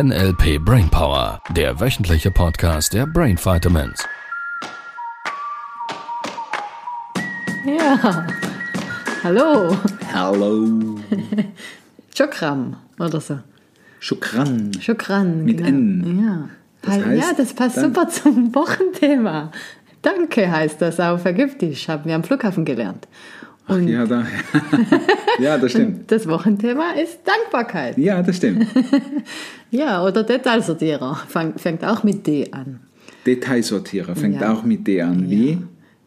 NLP Brainpower, der wöchentliche Podcast der Brain Vitamins. Ja, hallo. Hallo. Chokram oder so. Schukran. Chokran. Mit genau. N. Ja. Das ja, heißt, das passt super zum Wochenthema. Danke heißt das auf Ägyptisch, haben wir am Flughafen gelernt. Und Ja, da, ja, das stimmt. das Wochenthema ist Dankbarkeit. Ja, das stimmt. Ja, oder Detailsortierer fängt auch mit D an. Detailsortierer fängt Ja. auch mit D an. Wie?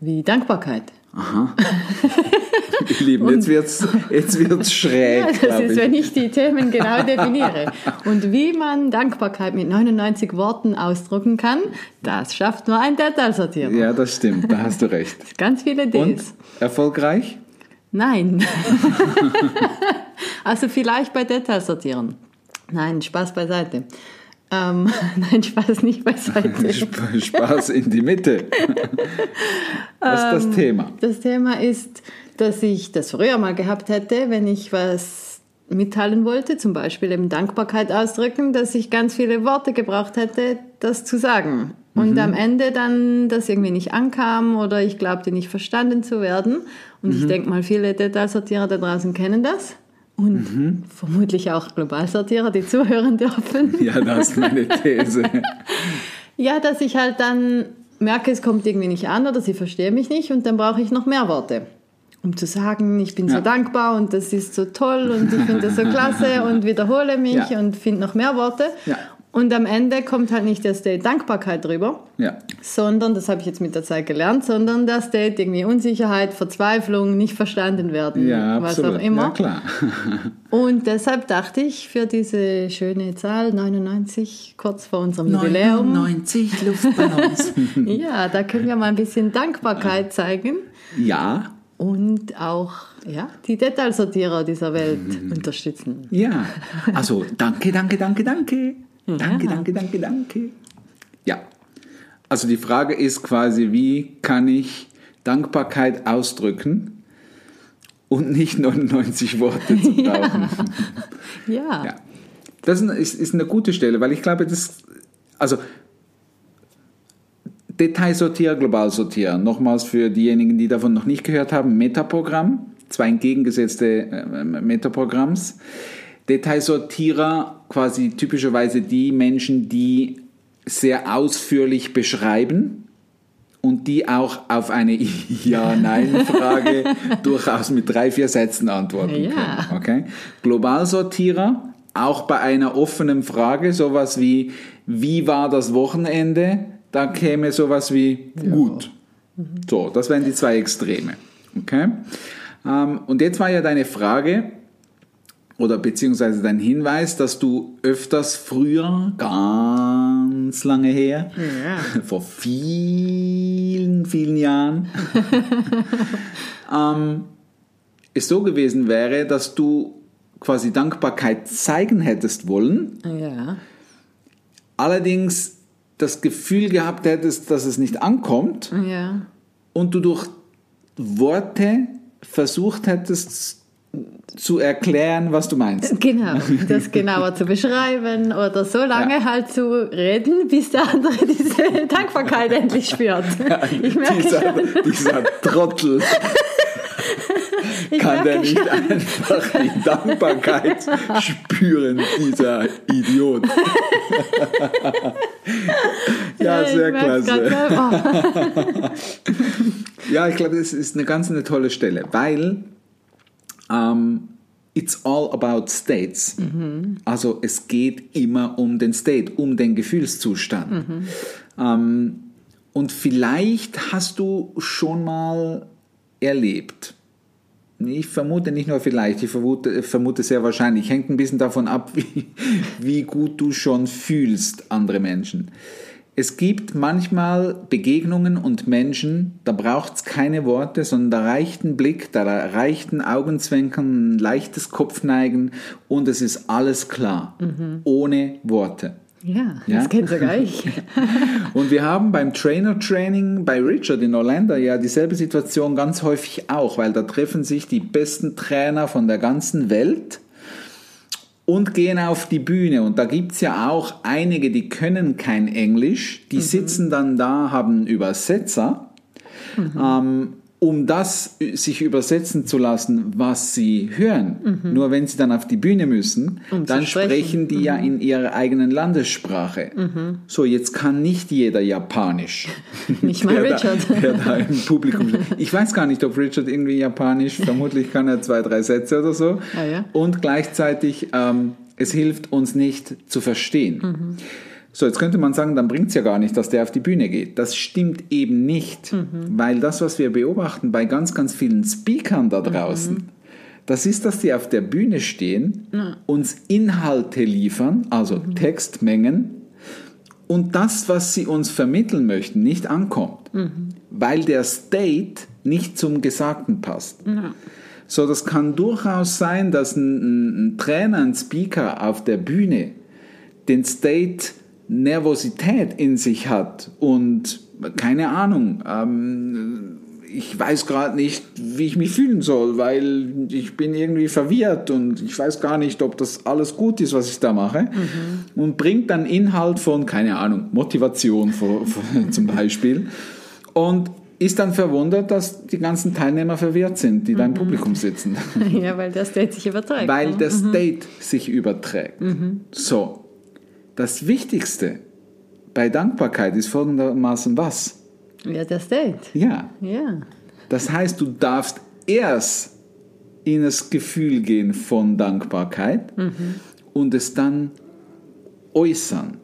Wie Dankbarkeit. Aha. Ihr Lieben, jetzt wird's, jetzt wird's schräg, Ja, das ist, ich. wenn ich die Themen genau definiere. Und wie man Dankbarkeit mit 99 Worten ausdrücken kann, das schafft nur ein Detailsortierer. Ja, das stimmt, da hast du recht. Ganz viele Ds. Und? Erfolgreich? Nein. also vielleicht bei Detailsortieren. Nein, Spaß beiseite. Ähm, nein, Spaß nicht beiseite. Sp- Spaß in die Mitte. Was ist das Thema? Das Thema ist, dass ich das früher mal gehabt hätte, wenn ich was mitteilen wollte, zum Beispiel eben Dankbarkeit ausdrücken, dass ich ganz viele Worte gebraucht hätte, das zu sagen. Und am Ende dann das irgendwie nicht ankam oder ich glaubte nicht verstanden zu werden. Und ich denke mal, viele Detailsortierer da draußen kennen das. Und vermutlich auch Globalsortierer, die zuhören dürfen. Ja, das ist meine These. Ja, dass ich halt dann merke, es kommt irgendwie nicht an oder sie verstehen mich nicht und dann brauche ich noch mehr Worte. Um zu sagen, ich bin so Ja. dankbar und das ist so toll und ich finde das so klasse und wiederhole mich Ja. und finde noch mehr Worte. Ja. Und am Ende kommt halt nicht der State Dankbarkeit drüber, Ja, sondern, das habe ich jetzt mit der Zeit gelernt, sondern der State irgendwie Unsicherheit, Verzweiflung, nicht verstanden werden, ja was absolut. auch immer. Ja, klar. Und deshalb dachte ich für diese schöne Zahl 99, kurz vor unserem Jubiläum, 99 Luftballons. ja, da können wir mal ein bisschen Dankbarkeit zeigen ja, und auch ja, die Detailsortierer dieser Welt Mhm. unterstützen. Ja, also danke, danke, danke, danke. Danke, Ja. danke, danke, danke. Ja, also die Frage ist quasi, wie kann ich Dankbarkeit ausdrücken und nicht 99 Worte zu brauchen? Ja, Ja. Das ist, ist eine gute Stelle, weil ich glaube, das, also Detailsortier, Globalsortier, nochmals für diejenigen, die davon noch nicht gehört haben, Metaprogramm, zwei entgegengesetzte äh, Metaprogramms. Detailsortierer, quasi typischerweise die Menschen, die sehr ausführlich beschreiben und die auch auf eine Ja-Nein-Frage durchaus mit drei, vier Sätzen antworten Ja. können. Okay? Globalsortierer, auch bei einer offenen Frage, sowas wie, wie war das Wochenende? Da käme sowas wie, gut. So, das wären die zwei Extreme. Okay? Ähm, und jetzt war ja deine Frage, oder beziehungsweise dein Hinweis, dass du öfters früher, ganz lange her, vor vielen, vielen Jahren, ähm, es so gewesen wäre, dass du quasi Dankbarkeit zeigen hättest wollen, ja, allerdings das Gefühl gehabt hättest, dass es nicht ankommt ja, und du durch Worte versucht hättest zu erklären, was du meinst. genau, das genauer zu beschreiben oder so lange Ja. halt zu reden, bis der andere diese Dankbarkeit endlich spürt. Ich merke dieser, schon, dieser Trottel ich kann der nicht schon. einfach die Dankbarkeit spüren, dieser Idiot. ja, sehr klasse. Ja, ich glaube, das ist eine ganz eine tolle Stelle, weil ähm, it's all about states. Also es geht immer um den State, um den Gefühlszustand. Ähm, und vielleicht hast du schon mal erlebt, ich vermute nicht nur vielleicht, ich vermute, vermute sehr wahrscheinlich. Hängt ein bisschen davon ab, wie, wie gut du schon fühlst, andere Menschen. Es gibt manchmal Begegnungen und Menschen, da braucht es keine Worte, sondern da reicht ein Blick, da reicht ein Augenzwinkern, ein leichtes Kopfneigen und es ist alles klar, ohne Worte. Ja, Ja? das kennt sogar ich. Und wir haben beim Trainer-Training bei Richard in Orlando ja dieselbe Situation ganz häufig auch, weil da treffen sich die besten Trainer von der ganzen Welt und gehen auf die Bühne. Und da gibt's ja auch einige, die können kein Englisch, die sitzen dann da, haben Übersetzer. Ähm, um das sich übersetzen zu lassen, was sie hören. Nur wenn sie dann auf die Bühne müssen, Um dann sprechen. sprechen die ja in ihrer eigenen Landessprache. So, jetzt kann nicht jeder Japanisch. Nicht mal der Richard. Da, der da im Publikum steht. Ich weiß gar nicht, ob Richard irgendwie Japanisch, vermutlich kann er zwei, drei Sätze oder so. Ah, ja? Und gleichzeitig, ähm, es hilft uns nicht zu verstehen. Mhm. So, jetzt könnte man sagen, dann bringt es ja gar nicht, dass der auf die Bühne geht. Das stimmt eben nicht, Mhm. weil das, was wir beobachten bei ganz, ganz vielen Speakern da draußen, Mhm. das ist, dass die auf der Bühne stehen, uns Inhalte liefern, also Mhm. Textmengen, und das, was sie uns vermitteln möchten, nicht ankommt, weil der State nicht zum Gesagten passt. So, das kann durchaus sein, dass ein, ein, ein Trainer, ein Speaker auf der Bühne den State Nervosität in sich hat und keine Ahnung, ähm, ich weiß gerade nicht, wie ich mich fühlen soll, weil ich bin irgendwie verwirrt und ich weiß gar nicht, ob das alles gut ist, was ich da mache. Und bringt dann Inhalt von, keine Ahnung, Motivation vor, vor, zum Beispiel. Und ist dann verwundert, dass die ganzen Teilnehmer verwirrt sind, die da im Publikum sitzen. ja, weil der State sich überträgt. Weil ne? der State sich überträgt. So, das Wichtigste bei Dankbarkeit ist folgendermaßen was? Ja, der State. Ja, Ja. das heißt, du darfst erst in das Gefühl gehen von Dankbarkeit und es dann äußern.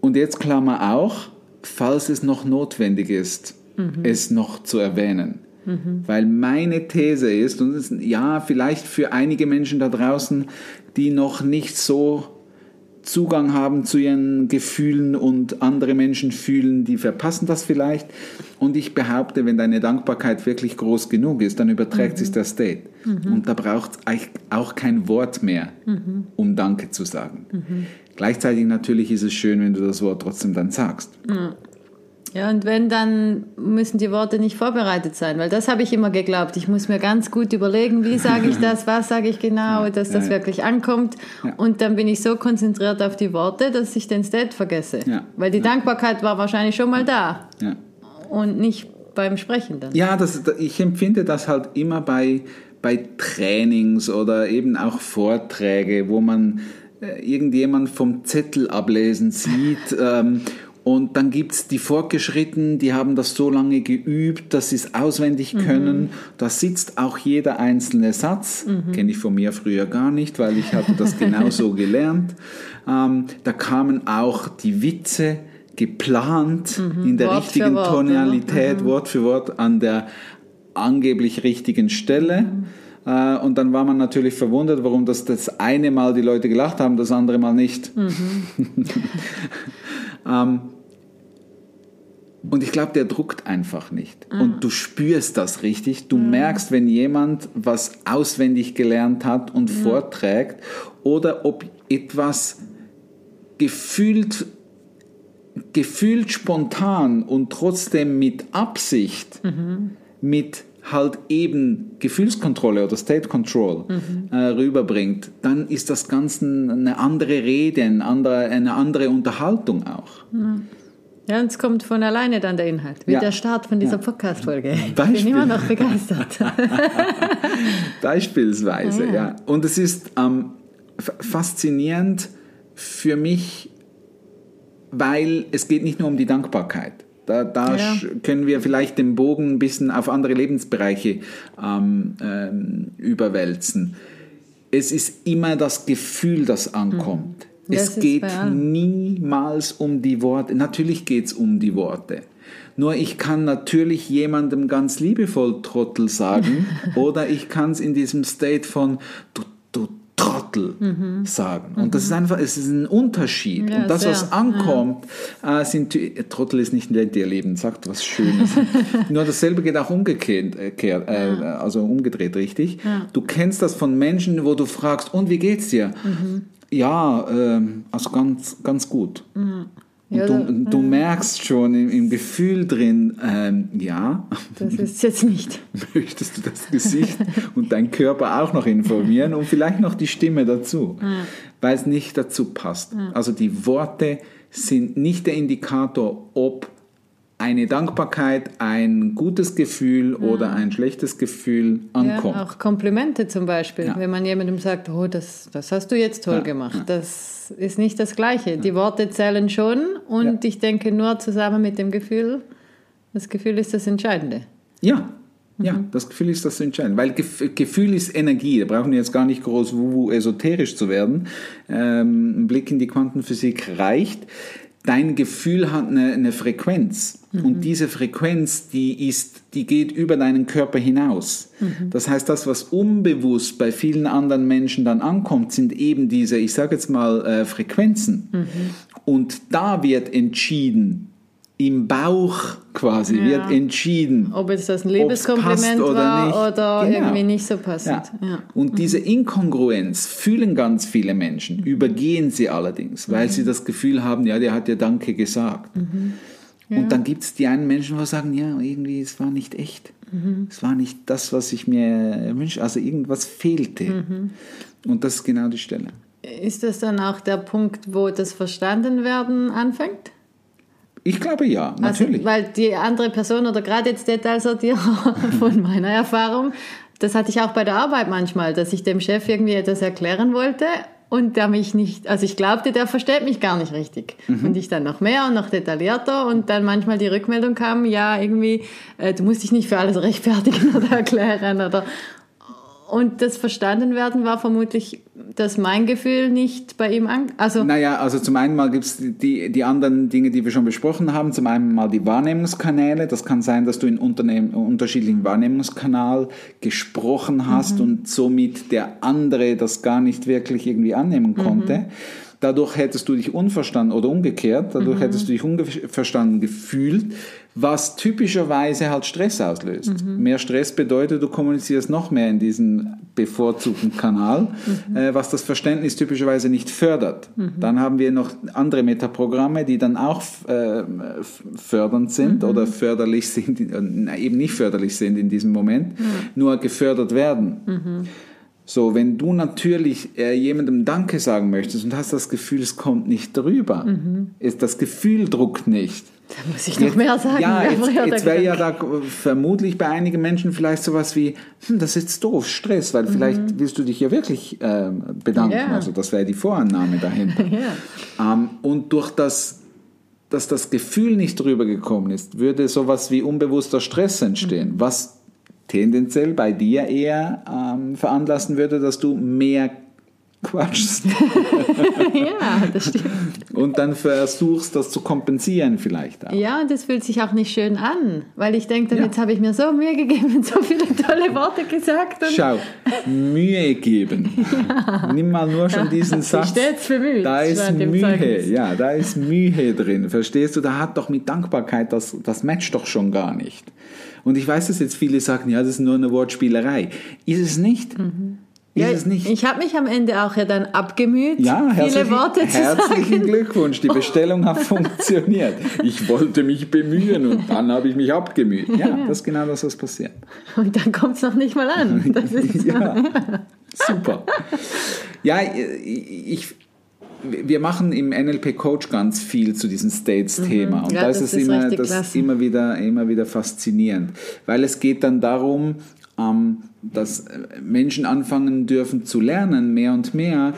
Und jetzt Klammer auch, falls es noch notwendig ist, es noch zu erwähnen. Weil meine These ist, und ist, ja, vielleicht für einige Menschen da draußen, die noch nicht so Zugang haben zu ihren Gefühlen und andere Menschen fühlen, die verpassen das vielleicht. Und ich behaupte, wenn deine Dankbarkeit wirklich groß genug ist, dann überträgt sich der State. Und da braucht es auch kein Wort mehr, um Danke zu sagen. Gleichzeitig natürlich ist es schön, wenn du das Wort trotzdem dann sagst. Ja, und wenn, dann müssen die Worte nicht vorbereitet sein, weil das habe ich immer geglaubt. Ich muss mir ganz gut überlegen, wie sage ich das, was sage ich genau, dass das wirklich ankommt. Und dann bin ich so konzentriert auf die Worte, dass ich den State vergesse. Ja. Weil die Dankbarkeit war wahrscheinlich schon mal da Ja. und nicht beim Sprechen dann. Ja, das, ich empfinde das halt immer bei, bei Trainings oder eben auch Vorträge, wo man äh, irgendjemand vom Zettel ablesen sieht. ähm, und dann gibt's die Fortgeschrittenen, die haben das so lange geübt, dass sie es auswendig können. Da sitzt auch jeder einzelne Satz. Kenne ich von mir früher gar nicht, weil ich hatte das genauso gelernt. Ähm, da kamen auch die Witze geplant in der Wort richtigen Wort, Tonalität, Wort für Wort an der angeblich richtigen Stelle. Äh, Und dann war man natürlich verwundert, warum das das eine Mal die Leute gelacht haben, das andere Mal nicht. ähm, und ich glaube, der druckt einfach nicht. Und du spürst das richtig. Du merkst, wenn jemand was auswendig gelernt hat und vorträgt oder ob etwas gefühlt, gefühlt spontan und trotzdem mit Absicht, mit halt eben Gefühlskontrolle oder State Control äh, rüberbringt, dann ist das Ganze eine andere Rede, eine andere, eine andere Unterhaltung auch. Ja, und es kommt von alleine dann der Inhalt, wie Ja. der Start von dieser Ja. Podcast-Folge. Ich bin immer noch begeistert. Beispielsweise, Ah, ja. ja. Und es ist ähm, faszinierend für mich, weil es geht nicht nur um die Dankbarkeit. Da, da Ja. können wir vielleicht den Bogen ein bisschen auf andere Lebensbereiche ähm, ähm, überwälzen. Es ist immer das Gefühl, das ankommt. Mhm. Das Es geht niemals um die Worte. Natürlich geht es um die Worte. Nur ich kann natürlich jemandem ganz liebevoll Trottel sagen oder ich kann es in diesem State von du, du Trottel sagen. Und das ist einfach, es ist ein Unterschied. Mhm. Ja, Und das, sehr. was ankommt, äh, sind, Trottel ist nicht nett, ihr Leben, sagt was Schönes. Nur dasselbe geht auch umgekehrt, äh, äh, also umgedreht, richtig? Du kennst das von Menschen, wo du fragst, und wie geht's dir? Mhm. Ja, ähm, also ganz, ganz gut. Und Ja, du, du merkst schon im, im Gefühl drin, ähm, ja, Das ist jetzt nicht. möchtest du das Gesicht und dein Körper auch noch informieren und vielleicht noch die Stimme dazu, weil es nicht dazu passt. Also die Worte sind nicht der Indikator, ob eine Dankbarkeit, ein gutes Gefühl oder ein schlechtes Gefühl ankommt. Ja, auch Komplimente zum Beispiel. Ja. Wenn man jemandem sagt, oh, das, das hast du jetzt toll Ja, gemacht. ja. Das ist nicht das Gleiche. Die Worte zählen schon und Ja. ich denke nur zusammen mit dem Gefühl. Das Gefühl ist das Entscheidende. Ja, ja, das Gefühl ist das Entscheidende. Weil Gef Gefühl ist Energie. Da brauchen wir jetzt gar nicht groß wuhu esoterisch zu werden. Ähm, ein Blick in die Quantenphysik reicht. Dein Gefühl hat eine, eine Frequenz. Und diese Frequenz, die ist, die geht über deinen Körper hinaus. Das heißt, das, was unbewusst bei vielen anderen Menschen dann ankommt, sind eben diese, ich sage jetzt mal, äh, Frequenzen. Und da wird entschieden, im Bauch quasi, Ja. wird entschieden, Ob jetzt das ein Liebeskompliment oder war nicht. oder Genau. irgendwie nicht so passend. Ja. Ja. Und diese Inkongruenz fühlen ganz viele Menschen, übergehen sie allerdings, weil sie das Gefühl haben, ja, der hat ja Danke gesagt. Und dann gibt es die einen Menschen, die sagen, ja, irgendwie, es war nicht echt. Es war nicht das, was ich mir wünsche. Also irgendwas fehlte. Und das ist genau die Stelle. Ist das dann auch der Punkt, wo das Verstandenwerden anfängt? Ich glaube ja, natürlich. Also, weil die andere Person oder gerade jetzt Detailsortierer von meiner Erfahrung, das hatte ich auch bei der Arbeit manchmal, dass ich dem Chef irgendwie etwas erklären wollte und der mich nicht, also ich glaubte, der versteht mich gar nicht richtig. Mhm. Und ich dann noch mehr und noch detaillierter und dann manchmal die Rückmeldung kam, ja, irgendwie, äh, du musst dich nicht für alles rechtfertigen oder erklären oder und das Verstandenwerden war vermutlich, dass mein Gefühl nicht bei ihm an, also Naja, also zum einen mal gibt es die, die anderen Dinge, die wir schon besprochen haben. Zum einen mal die Wahrnehmungskanäle. Das kann sein, dass du in Unternehmen, unterschiedlichen Wahrnehmungskanal gesprochen hast und somit der andere das gar nicht wirklich irgendwie annehmen konnte. Dadurch hättest du dich unverstanden oder umgekehrt, dadurch hättest du dich unverstanden gefühlt, was typischerweise halt Stress auslöst. Mehr Stress bedeutet, du kommunizierst noch mehr in diesen bevorzugten Kanal, äh, was das Verständnis typischerweise nicht fördert. Dann haben wir noch andere Metaprogramme, die dann auch äh, fördernd sind oder förderlich sind, äh, eben nicht förderlich sind in diesem Moment, nur gefördert werden. So, wenn du natürlich äh, jemandem Danke sagen möchtest und hast das Gefühl, es kommt nicht drüber, ist das Gefühl druckt nicht. Da muss ich noch mehr sagen. Ja, jetzt, jetzt wäre ja da vermutlich bei einigen Menschen vielleicht sowas wie, hm, das ist jetzt doof, Stress, weil vielleicht willst du dich ja wirklich ähm, bedanken. Mhm. Ja. Also das wäre die Vorannahme dahinter. Ja. ähm, und durch das, dass das Gefühl nicht drüber gekommen ist, würde sowas wie unbewusster Stress entstehen, Mhm. was tendenziell bei dir eher ähm, veranlassen würde, dass du mehr quatschst ja, das stimmt. und dann versuchst, das zu kompensieren vielleicht auch. Ja, und das fühlt sich auch nicht schön an, weil ich denke, dann Ja. jetzt habe ich mir so Mühe gegeben und so viele tolle Worte gesagt. Schau, Mühe geben. Nimm mal nur schon diesen Satz. stets bemüht, Da ist Mühe, Zeugnis. ja, da ist Mühe drin. Verstehst du? Da hat doch mit Dankbarkeit das, das matcht doch schon gar nicht. Und ich weiß, dass jetzt viele sagen, ja, das ist nur eine Wortspielerei. Ist es nicht? Ist ja, es nicht? Ich habe mich am Ende auch ja dann abgemüht, ja, viele herzlichen, Worte zu herzlichen sagen. Glückwunsch. Die Bestellung hat funktioniert. Ich wollte mich bemühen und dann habe ich mich abgemüht. Ja, das ist genau das, was passiert. Und dann kommt es noch nicht mal an. Das ist ja, super. Ja, ich, wir machen im NLP Coach ganz viel zu diesem States-Thema. Und Mhm. Ja, da ist das es ist immer, das klasse. immer, wieder, immer wieder faszinierend. Weil es geht dann darum, ähm, dass Menschen anfangen dürfen zu lernen, mehr und mehr,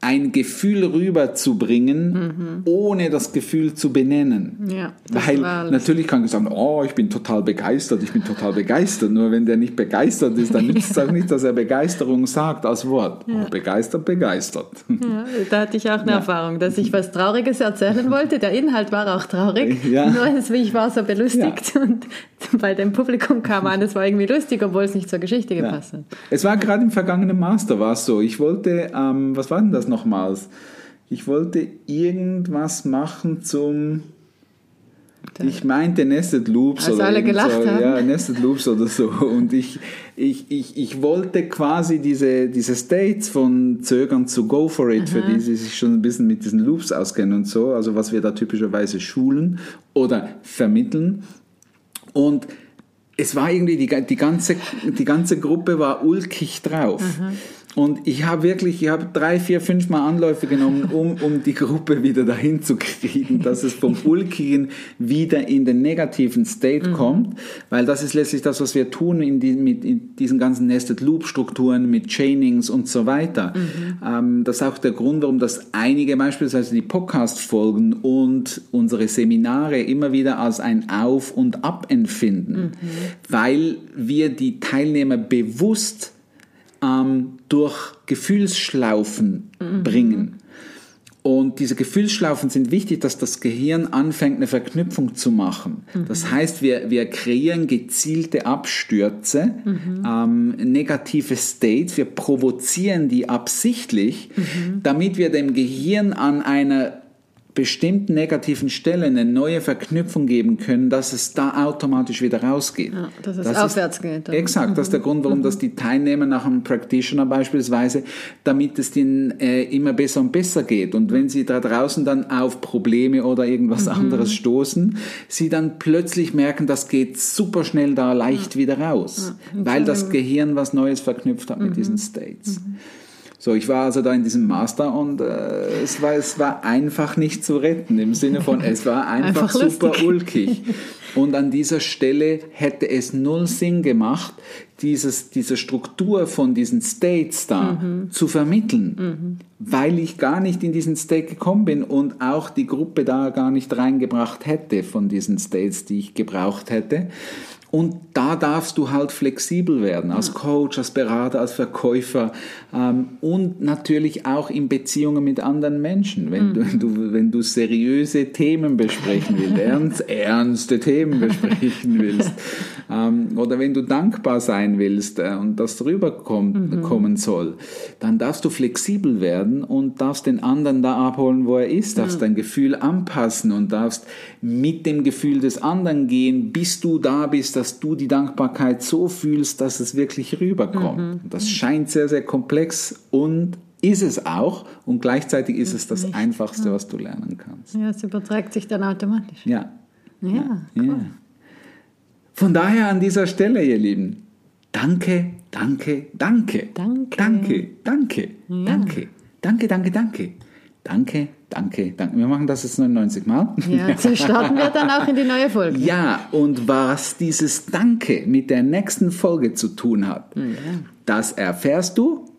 ein Gefühl rüberzubringen, ohne das Gefühl zu benennen. Mhm. Ja, Weil natürlich kann ich sagen, oh, ich bin total begeistert, ich bin total begeistert. Nur wenn der nicht begeistert ist, dann nützt es auch nicht, dass er Begeisterung sagt als Wort. Oh, begeistert, begeistert. Ja, da hatte ich auch eine Erfahrung, dass ich was Trauriges erzählen wollte. Der Inhalt war auch traurig. Ja. Nur ich war so belustigt und bei dem Publikum kam an, es war irgendwie lustig, obwohl es nicht zur Geschichte gepasst hat. Es war gerade im vergangenen Master war es so. Ich wollte, ähm, was war denn das nochmals? Ich wollte irgendwas machen zum Ich meinte Nested Loops Als oder alle gelacht so, haben. ja, Nested Loops oder so. Und ich, ich, ich, ich wollte quasi diese, diese States von Zögern zu Go for it, für die sie sich schon ein bisschen mit diesen Loops auskennen und so, also was wir da typischerweise schulen oder vermitteln. Und es war irgendwie, die, die, ganze, die ganze Gruppe war ulkig drauf. Und ich habe wirklich, ich habe drei, vier, fünf Mal Anläufe genommen, um, um die Gruppe wieder dahin zu kriegen, dass es vom Ulkigen wieder in den negativen State kommt, weil das ist letztlich das, was wir tun in, die, mit, in diesen ganzen Nested Loop Strukturen, mit Chainings und so weiter. Ähm, das ist auch der Grund, warum das einige beispielsweise die Podcast-Folgen und unsere Seminare immer wieder als ein Auf und Ab empfinden, weil wir die Teilnehmer bewusst ähm, durch Gefühlsschlaufen bringen. Und diese Gefühlsschlaufen sind wichtig, dass das Gehirn anfängt, eine Verknüpfung zu machen. Das heißt, wir, wir kreieren gezielte Abstürze, ähm, negative States, wir provozieren die absichtlich, damit wir dem Gehirn an einer bestimmten negativen Stelle eine neue Verknüpfung geben können, dass es da automatisch wieder rausgeht. Ja, dass es Das aufwärts ist, geht dann. Mhm. Exakt, das ist der Grund, warum das die Teilnehmer nach einem Practitioner beispielsweise, damit es ihnen äh, immer besser und besser geht. Und wenn sie da draußen dann auf Probleme oder irgendwas Mhm. anderes stoßen, sie dann plötzlich merken, das geht super schnell da leicht wieder raus, weil das Gehirn was Neues verknüpft hat Mhm. mit diesen States. So, ich war also da in diesem Master und äh, es, war, es war einfach nicht zu retten, im Sinne von, es war einfach, Einfach super lustig. ulkig. Und an dieser Stelle hätte es null Sinn gemacht, dieses, diese Struktur von diesen States da zu vermitteln, weil ich gar nicht in diesen State gekommen bin und auch die Gruppe da gar nicht reingebracht hätte von diesen States, die ich gebraucht hätte. Und da darfst du halt flexibel werden, als Coach, als Berater, als Verkäufer ähm, und natürlich auch in Beziehungen mit anderen Menschen. Wenn, du, du, wenn du seriöse Themen besprechen willst, ernst, ernste Themen besprechen willst, ähm, oder wenn du dankbar sein willst äh, und das rüberkommen kommen soll, dann darfst du flexibel werden und darfst den anderen da abholen, wo er ist, darfst dein Gefühl anpassen und darfst mit dem Gefühl des anderen gehen, bis du da bist, dass du die Dankbarkeit so fühlst, dass es wirklich rüberkommt. Das scheint sehr, sehr komplex und ist es auch und gleichzeitig ist es das Einfachste, was du lernen kannst. Ja, es überträgt sich dann automatisch. Ja. Ja, ja. Von daher an dieser Stelle, ihr Lieben, danke, danke, danke. Danke. Danke, danke, danke. Danke, danke, danke. Danke, danke. Wir machen das jetzt 99 Mal. Ja, so starten wir dann auch in die neue Folge. Ja, und was dieses Danke mit der nächsten Folge zu tun hat, das erfährst du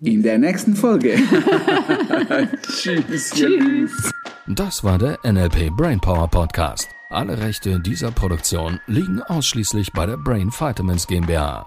in der nächsten Folge. Tschüss. Lieben. Das war der NLP Brainpower Podcast. Alle Rechte dieser Produktion liegen ausschließlich bei der Brain Vitamins GmbH.